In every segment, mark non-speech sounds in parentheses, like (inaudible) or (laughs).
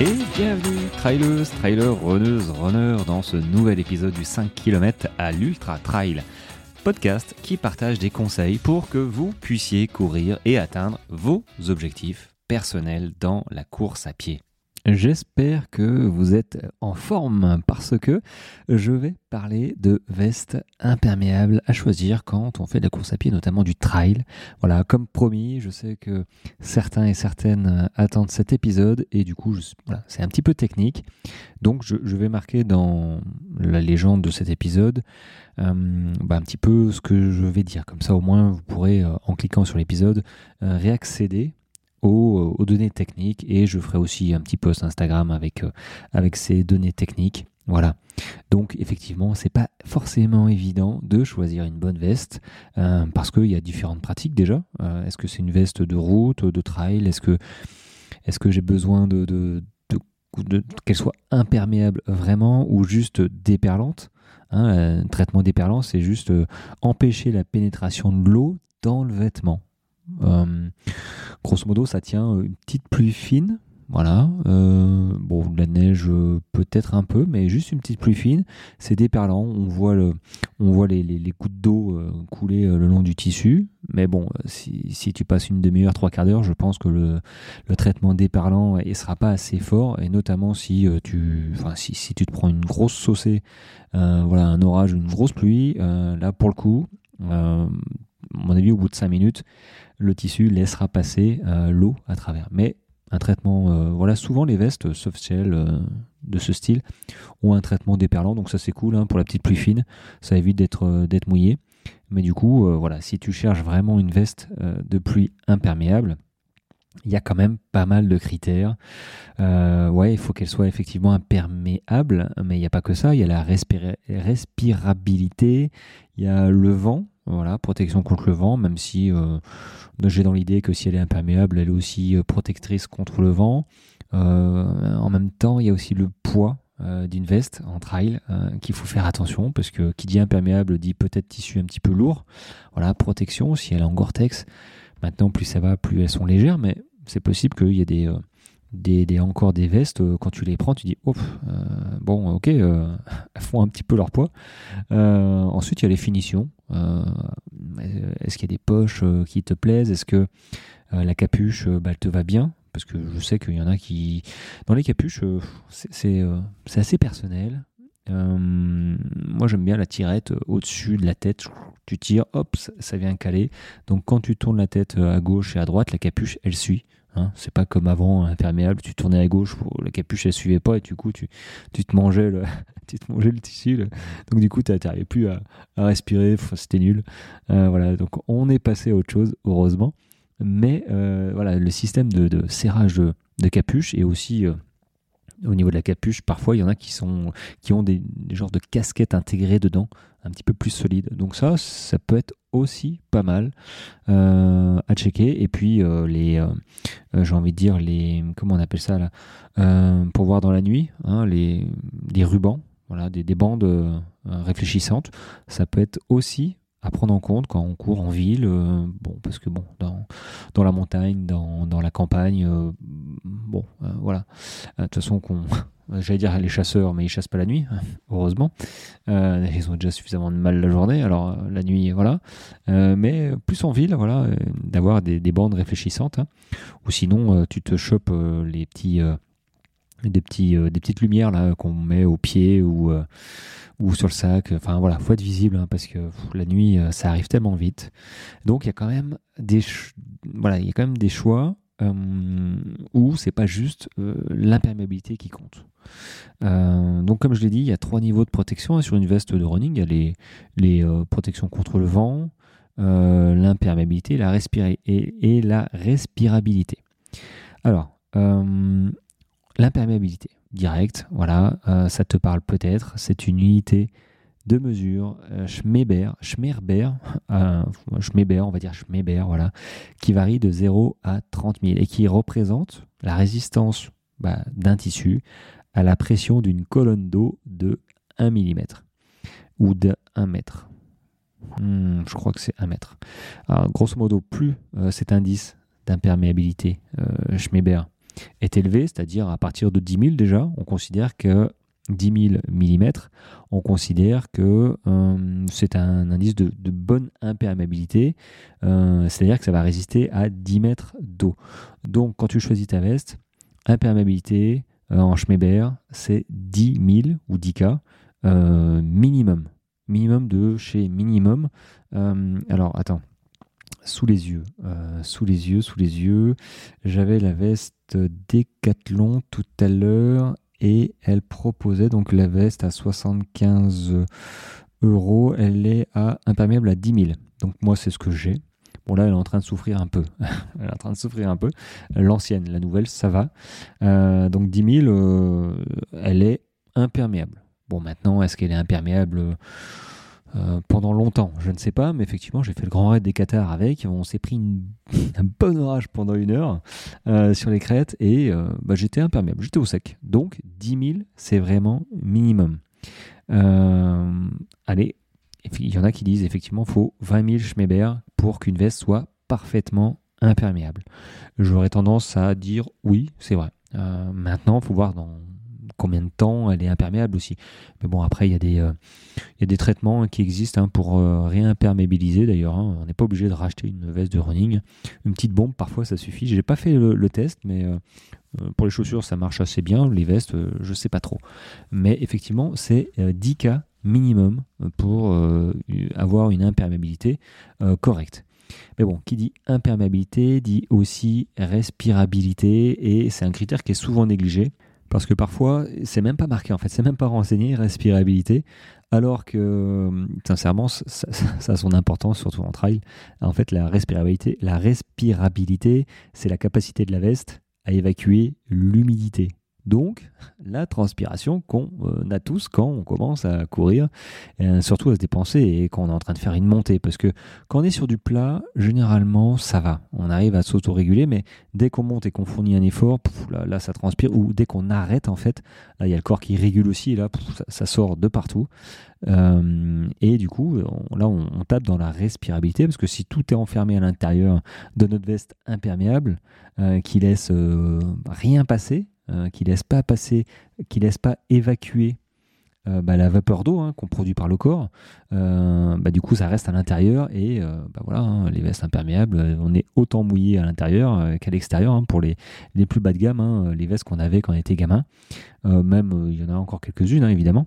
Et bienvenue, trailers, trailers, runneuses, runners, dans ce nouvel épisode du 5 km à l'Ultra Trail. Podcast qui partage des conseils pour que vous puissiez courir et atteindre vos objectifs personnels dans la course à pied. J'espère que vous êtes en forme parce que je vais parler de vestes imperméables à choisir quand on fait de la course à pied, notamment du trail. Voilà, comme promis, je sais que certains et certaines attendent cet épisode et du coup, voilà, c'est un petit peu technique. Donc, je, vais marquer dans la légende de cet épisode euh, bah, un petit peu ce que je vais dire. Comme ça, au moins, vous pourrez, euh, en cliquant sur l'épisode, euh, réaccéder aux, données techniques et je ferai aussi un petit post Instagram avec, euh, avec ces données techniques. Voilà. Donc effectivement, c'est pas forcément évident de choisir une bonne veste euh, parce qu'il y a différentes pratiques déjà. Euh, est-ce que c'est une veste de route, de trail? Est-ce que, est que j'ai besoin de, de, qu'elle soit imperméable vraiment ou juste déperlante? Hein, Un traitement déperlant, c'est juste empêcher la pénétration de l'eau dans le vêtement. Euh, grosso modo, ça tient une petite pluie fine. Voilà. Euh, bon, la neige peut-être un peu, mais juste une petite pluie fine. C'est déperlant. On voit, le, on voit les, les, d'eau euh, couler le long du tissu. Mais bon, si, si tu passes une demi-heure, trois quarts d'heure, je pense que le, le traitement déperlant ne sera pas assez fort. Et notamment si tu, enfin, si, si tu te prends une grosse saucée, voilà, un orage, une grosse pluie, là pour le coup, mon avis, au bout de cinq minutes, le tissu laissera passer euh, l'eau à travers. Mais un traitement, euh, voilà, souvent les vestes soft shell euh, de ce style ont un traitement déperlant, donc ça c'est cool hein, pour la petite pluie fine, ça évite d'être d'être mouillé. Mais du coup, voilà, si tu cherches vraiment une veste de pluie imperméable, il y a quand même pas mal de critères. ouais, il faut qu'elle soit effectivement imperméable, mais il n'y a pas que ça. Il y a la respirabilité, il y a le vent, voilà, protection contre le vent, même si euh, j'ai dans l'idée que si elle est imperméable, elle est aussi euh, protectrice contre le vent. Euh, en même temps, il y a aussi le poids d'une veste en trail qu'il faut faire attention parce que qui dit imperméable dit peut-être tissu un petit peu lourd. Voilà, protection si elle est en Gore-Tex. Maintenant, plus ça va, plus elles sont légères, mais c'est possible qu'il y ait des des, encore des vestes, euh, quand tu les prends, tu dis, oh, bon, ok, euh, elles (laughs) font un petit peu leur poids. ensuite, il y a les finitions. Est-ce qu'il y a des poches qui te plaisent? Est-ce que la capuche, bah, elle te va bien? Parce que je sais qu'il y en a qui... Dans les capuches, c'est assez personnel. moi, j'aime bien la tirette au-dessus de la tête. Tu tires, hop, ça vient caler. Donc, quand tu tournes la tête à gauche et à droite, la capuche, elle suit. Hein. c'est pas comme avant, imperméable, tu tournais à gauche, la capuche elle suivait pas et du coup tu, tu te mangeais le, (laughs) tu te mangeais le tissu. Donc du coup tu n'arrivais plus à, respirer, c'était nul. Euh, voilà, donc on est passé à autre chose, heureusement. Mais euh, voilà, le système de, serrage de, capuche est aussi euh, au niveau de la capuche, parfois il y en a qui, sont, qui ont des, genres de casquettes intégrées dedans, un petit peu plus solides. Donc ça, ça peut être aussi pas mal euh, à checker. Et puis euh, les, euh, j'ai envie de dire les, comment on appelle ça là, pour voir dans la nuit, hein, les, les rubans, voilà, des, des bandes réfléchissantes, ça peut être aussi à prendre en compte quand on court en ville, euh, bon, parce que bon, dans, dans la montagne, dans, dans la campagne, euh, bon, euh, voilà. De toute façon, qu'on, (laughs) j'allais dire les chasseurs, mais ils chassent pas la nuit, (laughs) heureusement. ils ont déjà suffisamment de mal la journée, alors la nuit, voilà. mais plus en ville, voilà, d'avoir des, des, bandes réfléchissantes, hein. ou sinon tu te chopes les petits, des petits, des petites lumières là qu'on met au pied ou ou sur le sac. Enfin voilà, faut être visible hein, parce que la nuit, euh, ça arrive tellement vite. Donc il y a quand même des, voilà, il y a quand même des choix euh, où c'est pas juste euh, l'imperméabilité qui compte. Euh, donc comme je l'ai dit, il y a trois niveaux de protection hein, sur une veste de running. Il y a les, les protections contre le vent, l'imperméabilité la et, et, la respirabilité. Alors, l'imperméabilité direct, voilà, euh, ça te parle peut-être. C'est une unité de mesure euh, Schmeber, Schmerber, (laughs) euh, Schmeber, on va dire Schmeber, voilà, qui varie de 0 à 30 000 et qui représente la résistance bah, d'un tissu à la pression d'une colonne d'eau de 1 mm ou de 1 mètre. Hmm, je crois que c'est 1 mètre. Grosso modo, plus cet indice d'imperméabilité Schmeber est élevé, c'est-à-dire à partir de 10 000 déjà, on considère que 10 000 mm, on considère que euh, c'est un indice de, bonne imperméabilité, euh, c'est-à-dire que ça va résister à 10 mètres d'eau. Donc quand tu choisis ta veste, imperméabilité euh, en Schmeber, c'est 10 000 ou 10 K minimum. Minimum de chez minimum. alors attends, sous les yeux, sous les yeux, sous les yeux. J'avais la veste Decathlon tout à l'heure et elle proposait donc la veste à 75 euros. Elle est à imperméable à 10 000. Donc moi c'est ce que j'ai. Bon là elle est en train de souffrir un peu. (laughs) elle est en train de souffrir un peu. L'ancienne, la nouvelle, ça va. Euh, donc 10 000, euh, elle est imperméable. Bon maintenant est-ce qu'elle est imperméable? Euh, pendant longtemps, je ne sais pas, mais effectivement, j'ai fait le grand raid des Qatars avec. On s'est pris (laughs) un bon orage pendant une heure euh, sur les crêtes et euh, bah, j'étais imperméable, j'étais au sec. Donc 10 000, c'est vraiment minimum. allez, il y en a qui disent effectivement, faut 20 000 Schmeber pour qu'une veste soit parfaitement imperméable. J'aurais tendance à dire oui, c'est vrai. maintenant, il faut voir dans combien de temps elle est imperméable aussi. Mais bon, après, il y a des, euh, traitements qui existent hein, pour euh, réimperméabiliser d'ailleurs. Hein. On n'est pas obligé de racheter une veste de running. Une petite bombe, parfois, ça suffit. Je n'ai pas fait le, test, mais euh, pour les chaussures, ça marche assez bien. Les vestes, je ne sais pas trop. Mais effectivement, c'est 10 cas minimum pour avoir une imperméabilité correcte. Mais bon, qui dit imperméabilité dit aussi respirabilité et c'est un critère qui est souvent négligé. Parce que parfois, c'est même pas marqué en fait, c'est même pas renseigné, respirabilité, alors que sincèrement, ça, a son importance, surtout en trail. En fait, la respirabilité, la respirabilité, c'est la capacité de la veste à évacuer l'humidité. Donc, la transpiration qu'on euh, a tous quand on commence à courir, et surtout à se dépenser et quand on est en train de faire une montée. Parce que quand on est sur du plat, généralement, ça va. On arrive à s'autoréguler, mais dès qu'on monte et qu'on fournit un effort, là, ça transpire. Ou dès qu'on arrête, en fait, là, il y a le corps qui régule aussi, et là, ça, sort de partout. Euh, et du coup, là, on, tape dans la respirabilité, parce que si tout est enfermé à l'intérieur de notre veste imperméable, euh, qui laisse rien passer, euh, qui laisse pas passer, qui laisse pas évacuer euh, bah, la vapeur d'eau hein, qu'on produit par le corps, euh, bah, du coup ça reste à l'intérieur et bah, voilà, hein, les vestes imperméables, on est autant mouillé à l'intérieur qu'à l'extérieur hein, pour les, plus bas de gamme, les vestes qu'on avait quand on était gamin. même il y en a encore quelques-unes évidemment.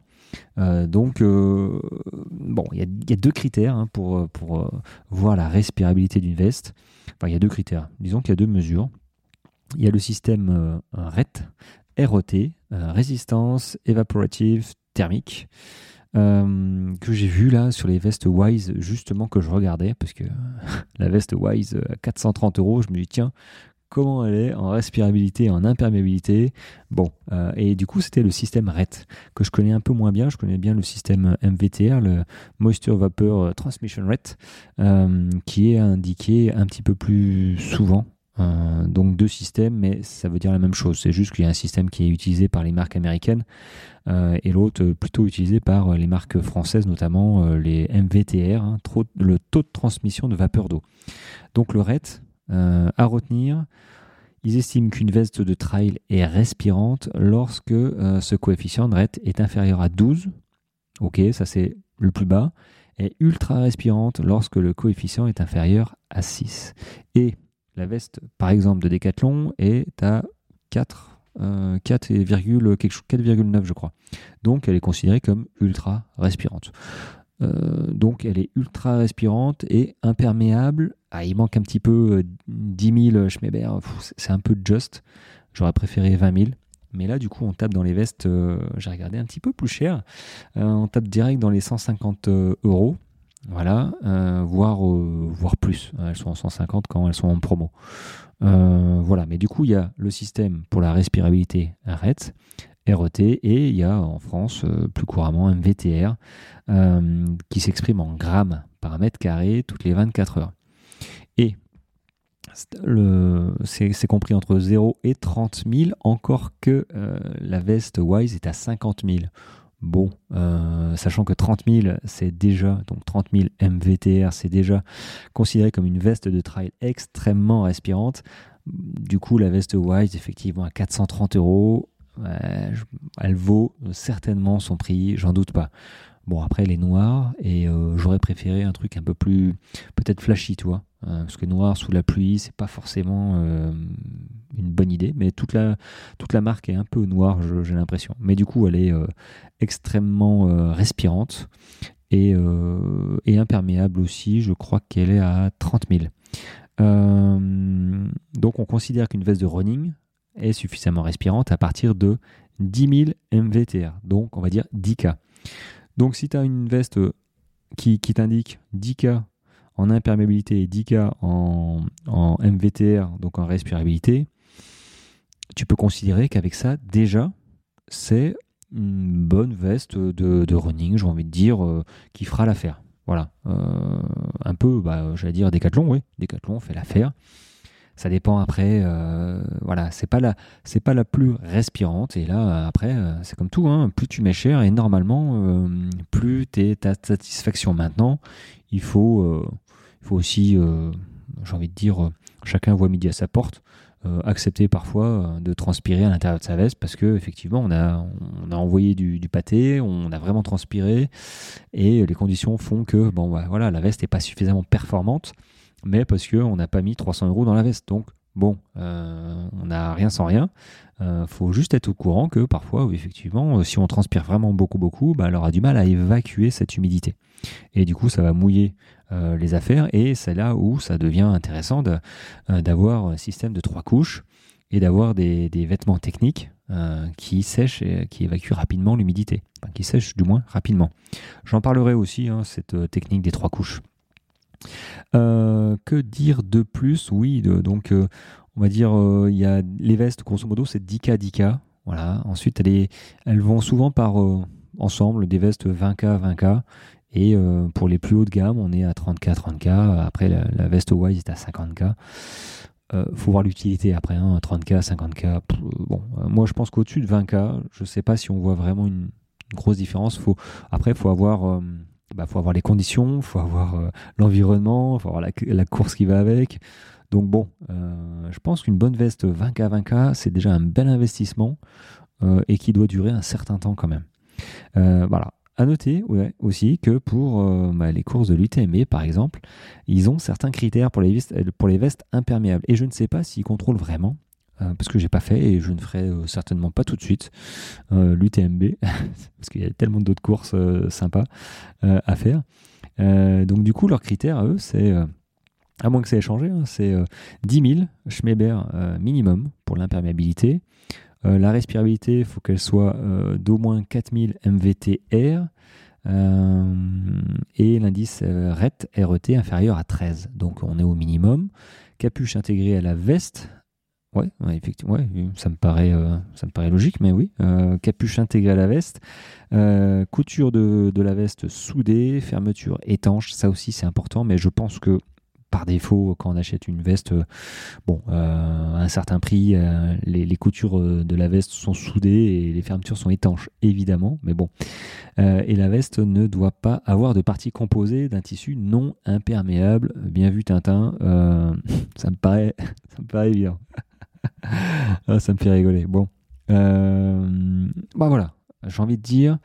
donc bon, il y, y, a deux critères pour, pour voir la respirabilité d'une veste. Enfin, il y a deux critères. Disons qu'il y a deux mesures il y a le système euh, RET, ROT, euh, résistance évaporative thermique, euh, que j'ai vu là sur les vestes Wise, justement que je regardais, parce que (laughs) la veste Wise à 430 euros, je me dis tiens, comment elle est en respirabilité, en imperméabilité? Bon, et du coup, c'était le système RET, que je connais un peu moins bien. Je connais bien le système MVTR, le Moisture Vapor Transmission Rate, qui est indiqué un petit peu plus souvent euh, donc deux systèmes, mais ça veut dire la même chose. C'est juste qu'il y a un système qui est utilisé par les marques américaines euh, et l'autre plutôt utilisé par les marques françaises, notamment euh, les MVTR, hein, le taux de transmission de vapeur d'eau. Donc le RET, à retenir, ils estiment qu'une veste de trail est respirante lorsque ce coefficient de RET est inférieur à 12. Ok, ça c'est le plus bas. Et ultra respirante lorsque le coefficient est inférieur à 6. Et la veste, par exemple, de Decathlon est à 4, 4,9 je crois. Donc elle est considérée comme ultra respirante. Euh, donc elle est ultra respirante et imperméable. Ah, il manque un petit peu 10 000 Schmeber, c'est un peu juste. J'aurais préféré 20 000. Mais là, du coup, on tape dans les vestes, euh, j'ai regardé un petit peu plus cher. Euh, on tape direct dans les 150 euros. Voilà, euh, voire, euh, voire plus. Elles sont en 150 quand elles sont en promo. Euh, voilà, mais du coup, il y a le système pour la respirabilité RET, RET, et il y a en France plus couramment un VTR qui s'exprime en grammes par mètre carré toutes les 24 heures. Et c'est compris entre 0 et 30 000, encore que la veste Wise est à 50 000. Bon, euh, sachant que 30 000, c'est déjà, donc 30 000 MVTR, c'est déjà considéré comme une veste de trail extrêmement respirante. Du coup, la veste Wise, effectivement, à 430 euros, elle vaut certainement son prix, j'en doute pas. Bon, après, elle est noire et euh, j'aurais préféré un truc un peu plus, peut-être flashy. Euh, parce que noir sous la pluie, c'est pas forcément euh, une bonne idée. Mais toute la, marque est un peu noire, j'ai l'impression. Mais du coup, elle est extrêmement respirante et, et, imperméable aussi. Je crois qu'elle est à 30 000. donc, on considère qu'une veste de running est suffisamment respirante à partir de 10 000 MVTR. Donc, on va dire 10K. Donc si tu as une veste euh, qui, t'indique 10K en imperméabilité et 10K en, MVTR, donc en respirabilité, tu peux considérer qu'avec ça, déjà, c'est une bonne veste de, running, j'ai envie de dire, euh, qui fera l'affaire. Voilà. Euh, un peu, bah, j'allais dire Decathlon, oui. Decathlon fait l'affaire. Ça dépend après, euh, voilà, c'est pas la, c'est pas la plus respirante. Et là, après, c'est comme tout, hein, plus tu mets cher et normalement, plus tu ta satisfaction. Maintenant, il faut, il faut aussi, j'ai envie de dire, chacun voit midi à sa porte. Accepter parfois de transpirer à l'intérieur de sa veste parce que effectivement on a, on envoyé du, pâté, on a vraiment transpiré et les conditions font que bah, voilà la veste n'est pas suffisamment performante mais parce qu'on n'a pas mis 300 euros dans la veste. Bon, euh, on n'a rien sans rien. Il euh, faut juste être au courant que parfois, effectivement, euh, si on transpire vraiment beaucoup, beaucoup, bah, elle aura du mal à évacuer cette humidité. Et du coup, ça va mouiller les affaires. Et c'est là où ça devient intéressant d'avoir un système de trois couches et d'avoir des, vêtements techniques qui sèchent et qui évacuent rapidement l'humidité. Enfin, qui sèchent du moins rapidement. J'en parlerai aussi, hein, cette technique des trois couches. Euh, que dire de plus? Oui, donc euh, on va dire euh, il y a les vestes, grosso modo, c'est 10K, 10K. Voilà. Ensuite, elles, vont souvent par ensemble, des vestes 20K, 20K. Et pour les plus hauts de gamme, on est à 30K, 30K. Après, la, veste Wise est à 50K. faut voir l'utilité après, 30K, hein, 50K. bon, moi je pense qu'au-dessus de 20K, je ne sais pas si on voit vraiment une, grosse différence. Après, il faut avoir il bah, faut avoir les conditions, il faut avoir euh, l'environnement, il faut avoir la, course qui va avec. Donc bon, euh, je pense qu'une bonne veste 20K 20K, c'est déjà un bel investissement euh, et qui doit durer un certain temps quand même. voilà. À noter aussi que pour bah, les courses de l'UTMB, par exemple, ils ont certains critères pour les, pour les vestes imperméables. Et je ne sais pas s'ils contrôlent vraiment. Euh, parce que j'ai pas fait et je ne ferai euh, certainement pas tout de suite euh, l'UTMB (laughs) parce qu'il y a tellement d'autres courses sympas à faire. donc du coup, leurs critères à eux, c'est à moins que ça ait changé, hein, c'est 10 000 Schmeber minimum pour l'imperméabilité. la respirabilité, il faut qu'elle soit d'au moins 4000 MVTR. et l'indice RET, RET inférieur à 13. Donc on est au minimum. Capuche intégrée à la veste Ouais, effectivement, ça me paraît, euh, ça me paraît logique, mais oui. Euh, capuche intégrée à la veste, euh, couture de, la veste soudée, fermeture étanche, ça aussi c'est important, mais je pense que par défaut, quand on achète une veste, bon, à un certain prix, les, coutures de la veste sont soudées et les fermetures sont étanches, évidemment, mais bon. et la veste ne doit pas avoir de partie composée d'un tissu non imperméable. Bien vu, Tintin, (laughs) ça me paraît, (laughs) ça me paraît bien. (laughs) Ah, ça me fait rigoler. Bon. Euh, bah voilà. J'ai envie de dire,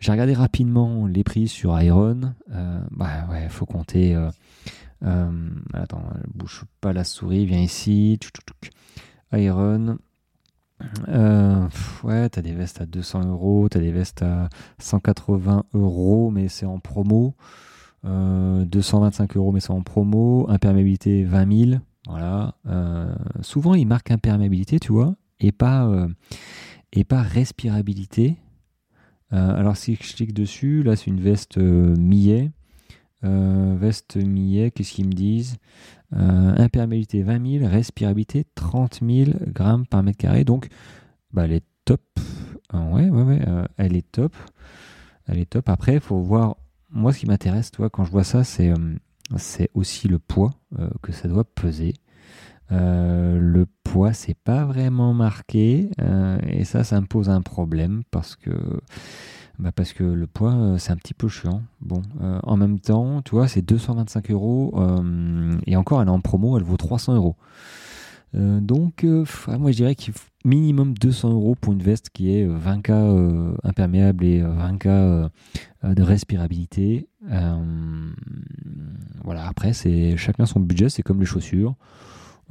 j'ai regardé rapidement les prix sur Iron. Euh, bah ouais, faut compter. Euh, euh attends, bouge pas la souris, viens ici. Iron. ouais, t'as des vestes à 200 euros, t'as des vestes à 180 euros, mais c'est en promo. 225 euros, mais c'est en promo. Imperméabilité 20 000. Voilà. Euh, souvent, ils marquent imperméabilité, tu vois, et pas, euh, et pas respirabilité. Euh, alors, si je clique dessus, là, c'est une veste millet. veste millet, qu'est-ce qu'ils me disent? Imperméabilité 20 000, respirabilité 30 000 grammes par mètre carré. Donc, bah, elle est top. ouais, ouais, ouais, elle est top. Elle est top. Après, il faut voir. Moi, ce qui m'intéresse, toi, quand je vois ça, c'est c'est aussi le poids euh, que ça doit peser. Euh, le poids, c'est pas vraiment marqué euh, et ça, ça me pose un problème parce que, bah le poids, c'est un petit peu chiant. Bon, en même temps, tu vois, c'est 225 euros et encore, elle est en promo, elle vaut 300 euros. donc, moi je dirais qu'il faut minimum 200 euros pour une veste qui est 20K imperméable et 20K de respirabilité. Voilà, après, c'est chacun son budget, c'est comme les chaussures.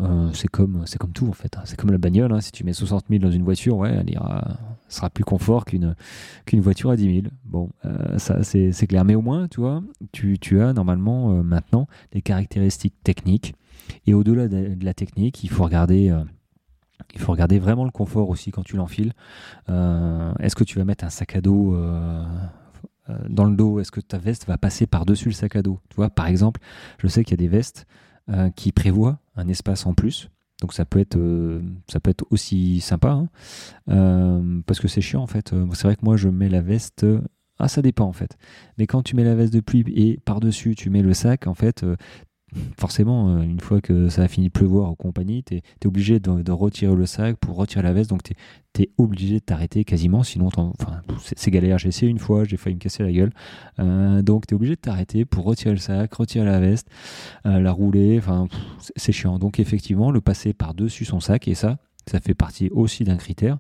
Euh, c'est comme c'est comme tout en fait. Hein. C'est comme la bagnole. Hein. Si tu mets 60 000 dans une voiture, ouais, elle ira, sera plus confort qu'une qu'une voiture à 10 000. Bon, euh, ça c'est clair. Mais au moins, tu vois, tu, tu as normalement euh, maintenant des caractéristiques techniques. Et au-delà de, la technique, il faut regarder. il faut regarder vraiment le confort aussi quand tu l'enfiles. Est-ce que tu vas mettre un sac à dos dans le dos Est-ce que ta veste va passer par-dessus le sac à dos? Tu vois, par exemple, je sais qu'il y a des vestes euh, qui prévoit un espace en plus. Donc ça peut être, euh, ça peut être aussi sympa, hein. euh, parce que c'est chiant en fait. C'est vrai que moi je mets la veste ah, ça dépend en fait. Mais quand tu mets la veste de pluie et par-dessus tu mets le sac, en fait, forcément, euh, une fois que ça a fini de pleuvoir ou compagnie, tu es, obligé de, retirer le sac pour retirer la veste. Donc, tu es, obligé de t'arrêter quasiment. Sinon, enfin, c'est galère. J'ai essayé une fois, j'ai failli me casser la gueule. Euh, donc, tu es obligé de t'arrêter pour retirer le sac, retirer la veste, euh, la rouler. Enfin, c'est chiant. Donc, effectivement, le passer par-dessus son sac, et ça, ça fait partie aussi d'un critère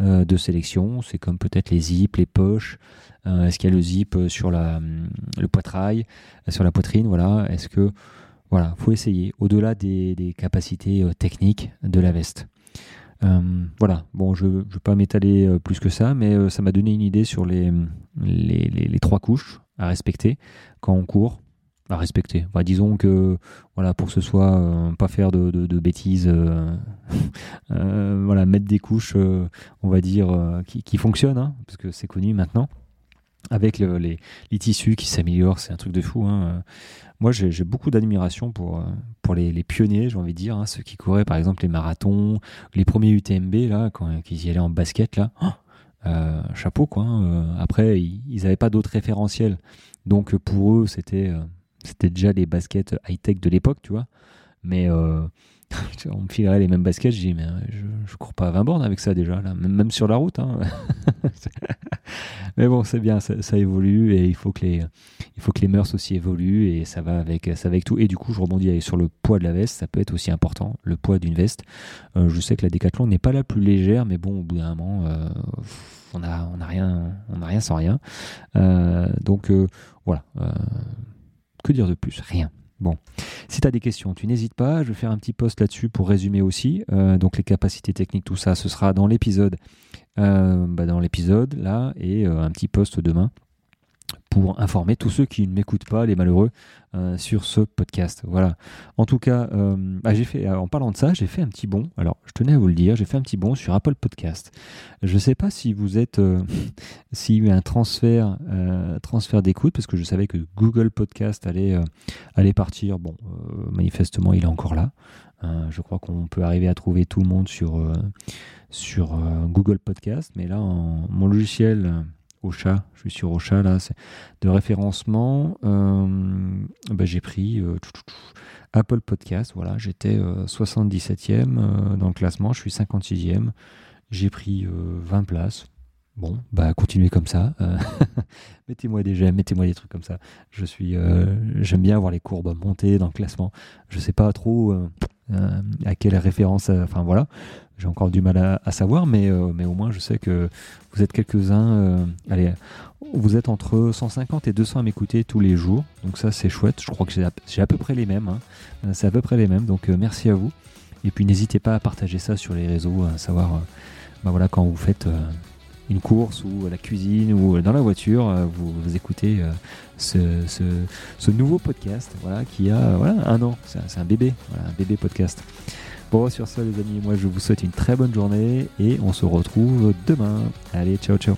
de sélection. C'est comme peut-être les zips, les poches. Est-ce qu'il y a le zip sur la, le poitrail, sur la poitrine Voilà. Est-ce que voilà, faut essayer, au-delà des, capacités euh, techniques de la veste. Euh, voilà, bon, je ne vais pas m'étaler euh, plus que ça, mais ça m'a donné une idée sur les, trois couches à respecter quand on court. À respecter. disons que voilà pour que ce soit pas faire de, bêtises, (laughs) voilà mettre des couches, on va dire qui, fonctionnent, hein, parce que c'est connu maintenant avec les, tissus qui s'améliorent, c'est un truc de fou. Hein. Moi, j'ai beaucoup d'admiration pour, euh, pour les, pionniers, j'ai envie de dire, hein, ceux qui couraient par exemple les marathons, les premiers UTMB, là, quand ils y allaient en basket, là. Oh, euh, chapeau, quoi. Hein. Euh, après, ils n'avaient pas d'autres référentiels. Donc, pour eux, c'était c'était déjà les baskets high-tech de l'époque, tu vois. Mais (laughs) on me filerait les mêmes baskets, je dis, mais euh, je, je cours pas à 20 bornes avec ça déjà, là, même, sur la route. Hein. (laughs) mais bon, c'est bien, ça, évolue et il faut, que les, il faut que les mœurs aussi évoluent et ça va, avec, ça avec tout. Et du coup, je rebondis sur le poids de la veste, ça peut être aussi important, le poids d'une veste. Euh, je sais que la Décathlon n'est pas la plus légère, mais bon, au bout d'un moment, euh, on n'a on a rien, rien sans rien. donc voilà, que dire de plus? Rien. Bon, si tu as des questions, tu n'hésites pas. Je vais faire un petit post là-dessus pour résumer aussi. Euh, donc les capacités techniques, tout ça, ce sera dans l'épisode, euh, bah, dans l'épisode là, et euh, un petit post demain pour informer tous ceux qui ne m'écoutent pas, les malheureux, euh, sur ce podcast. Voilà. En tout cas, euh, bah, j'ai fait, en parlant de ça, j'ai fait un petit bond. Alors, je tenais à vous le dire, j'ai fait un petit bond sur Apple Podcast. Je ne sais pas si vous êtes, euh, (laughs) s'il y a eu un transfert, transfert d'écoute, parce que je savais que Google Podcast allait, allait partir. Bon, manifestement, il est encore là. je crois qu'on peut arriver à trouver tout le monde sur, sur Google Podcast, mais là, mon logiciel chat, je suis sur Ocha là, de référencement. Euh, bah, j'ai pris euh, Apple Podcast, voilà, j'étais 77e euh, dans le classement, je suis 56e, j'ai pris 20 places. Bon, bah continuez comme ça. (laughs) mettez-moi des j'aime, mettez-moi des trucs comme ça. Je suis, j'aime bien avoir les courbes montées dans le classement. Je sais pas trop à quelle référence, enfin voilà j'ai encore du mal à, savoir, mais, euh, mais au moins je sais que vous êtes quelques-uns. Euh, allez, vous êtes entre 150 et 200 à m'écouter tous les jours, donc ça c'est chouette. Je crois que j'ai à, peu près les mêmes. Hein. Euh, c'est à peu près les mêmes, donc merci à vous. Et puis n'hésitez pas à partager ça sur les réseaux, à savoir, bah voilà, quand vous faites une course ou à la cuisine ou dans la voiture, vous, écoutez ce, ce, nouveau podcast, voilà, qui a un an. C'est un bébé, voilà, un bébé podcast. Bon, sur ce, les amis, moi je vous souhaite une très bonne journée et on se retrouve demain. Allez, ciao, ciao.